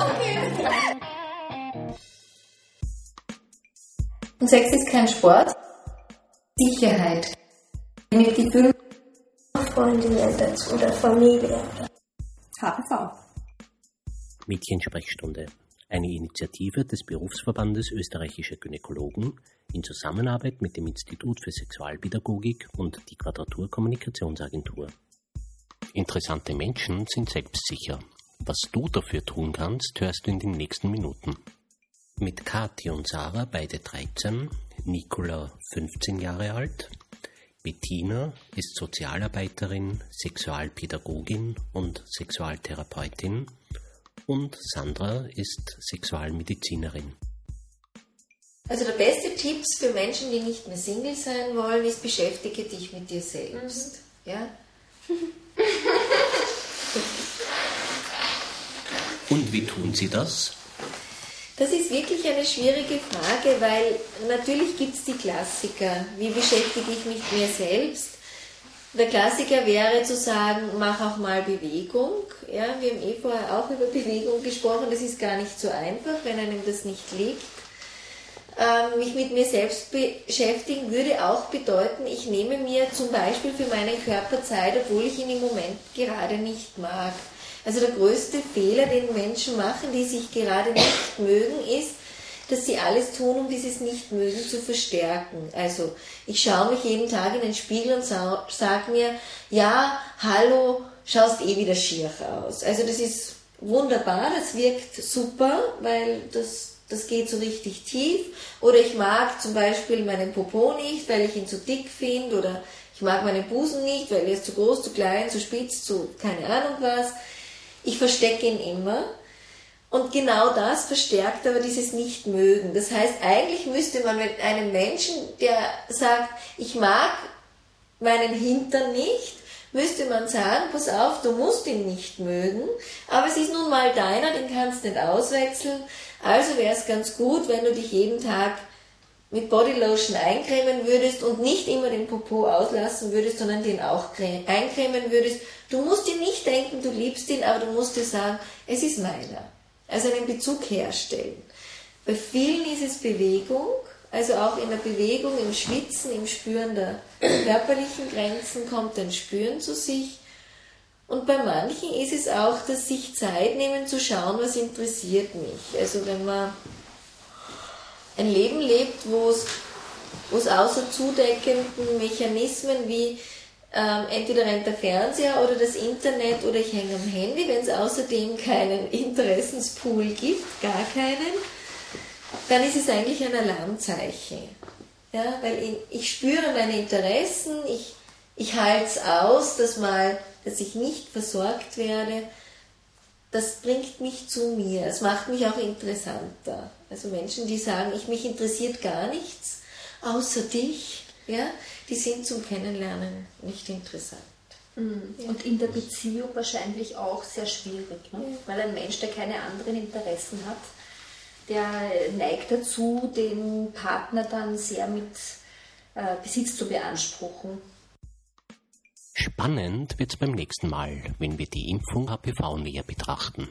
okay. Und Sex ist kein Sport. Sicherheit. Mit Gefühl. Freundinnen dazu oder Familie. HPV. Mädchensprechstunde. Eine Initiative des Berufsverbandes österreichischer Gynäkologen in Zusammenarbeit mit dem Institut für Sexualpädagogik und die Quadratur Kommunikationsagentur. Interessante Menschen sind selbstsicher. Was du dafür tun kannst, hörst du in den nächsten Minuten. Mit Kathi und Sarah, beide 13, Nicola 15 Jahre alt, Bettina ist Sozialarbeiterin, Sexualpädagogin und Sexualtherapeutin und Sandra ist Sexualmedizinerin. Also der beste Tipp für Menschen, die nicht mehr Single sein wollen, ist beschäftige dich mit dir selbst. Mhm. Ja? Und wie tun Sie das? Das ist wirklich eine schwierige Frage, weil natürlich gibt es die Klassiker. Wie beschäftige ich mich mit mir selbst? Der Klassiker wäre zu sagen, mach auch mal Bewegung. Ja, wir haben eh vorher auch über Bewegung gesprochen. Das ist gar nicht so einfach, wenn einem das nicht liegt. Ähm, mich mit mir selbst beschäftigen würde auch bedeuten, ich nehme mir zum Beispiel für meinen Körper Zeit, obwohl ich ihn im Moment gerade nicht mag. Also der größte Fehler, den Menschen machen, die sich gerade nicht mögen, ist, dass sie alles tun, um dieses Nichtmögen zu verstärken. Also ich schaue mich jeden Tag in den Spiegel und sage mir, ja, hallo, schaust eh wieder schier aus. Also das ist wunderbar, das wirkt super, weil das, das geht so richtig tief. Oder ich mag zum Beispiel meinen Popo nicht, weil ich ihn zu dick finde. Oder ich mag meinen Busen nicht, weil er ist zu groß, zu klein, zu spitz, zu keine Ahnung was. Ich verstecke ihn immer. Und genau das verstärkt aber dieses Nichtmögen. Das heißt, eigentlich müsste man mit einem Menschen, der sagt, ich mag meinen Hintern nicht, müsste man sagen, pass auf, du musst ihn nicht mögen, aber es ist nun mal deiner, den kannst du nicht auswechseln. Also wäre es ganz gut, wenn du dich jeden Tag mit Bodylotion eincremen würdest und nicht immer den Popo auslassen würdest, sondern den auch eincremen würdest. Du musst dir nicht denken, du liebst ihn, aber du musst dir sagen, es ist meiner. Also einen Bezug herstellen. Bei vielen ist es Bewegung, also auch in der Bewegung, im Schwitzen, im Spüren der körperlichen Grenzen kommt ein Spüren zu sich. Und bei manchen ist es auch das sich Zeit nehmen zu schauen, was interessiert mich. Also wenn man ein Leben lebt, wo es, außer zudeckenden Mechanismen wie ähm, entweder rennt der Fernseher oder das Internet oder ich hänge am Handy, wenn es außerdem keinen Interessenspool gibt, gar keinen, dann ist es eigentlich ein Alarmzeichen. Ja, weil ich, ich spüre meine Interessen, ich, ich halte es aus, dass, mal, dass ich nicht versorgt werde. Das bringt mich zu mir. Es macht mich auch interessanter. Also Menschen, die sagen, ich mich interessiert gar nichts außer dich, ja, die sind zum Kennenlernen nicht interessant. Mhm. Und in der Beziehung wahrscheinlich auch sehr schwierig, ne? ja. weil ein Mensch, der keine anderen Interessen hat, der neigt dazu, den Partner dann sehr mit äh, Besitz zu beanspruchen. Spannend wird es beim nächsten Mal, wenn wir die Impfung HPV näher betrachten.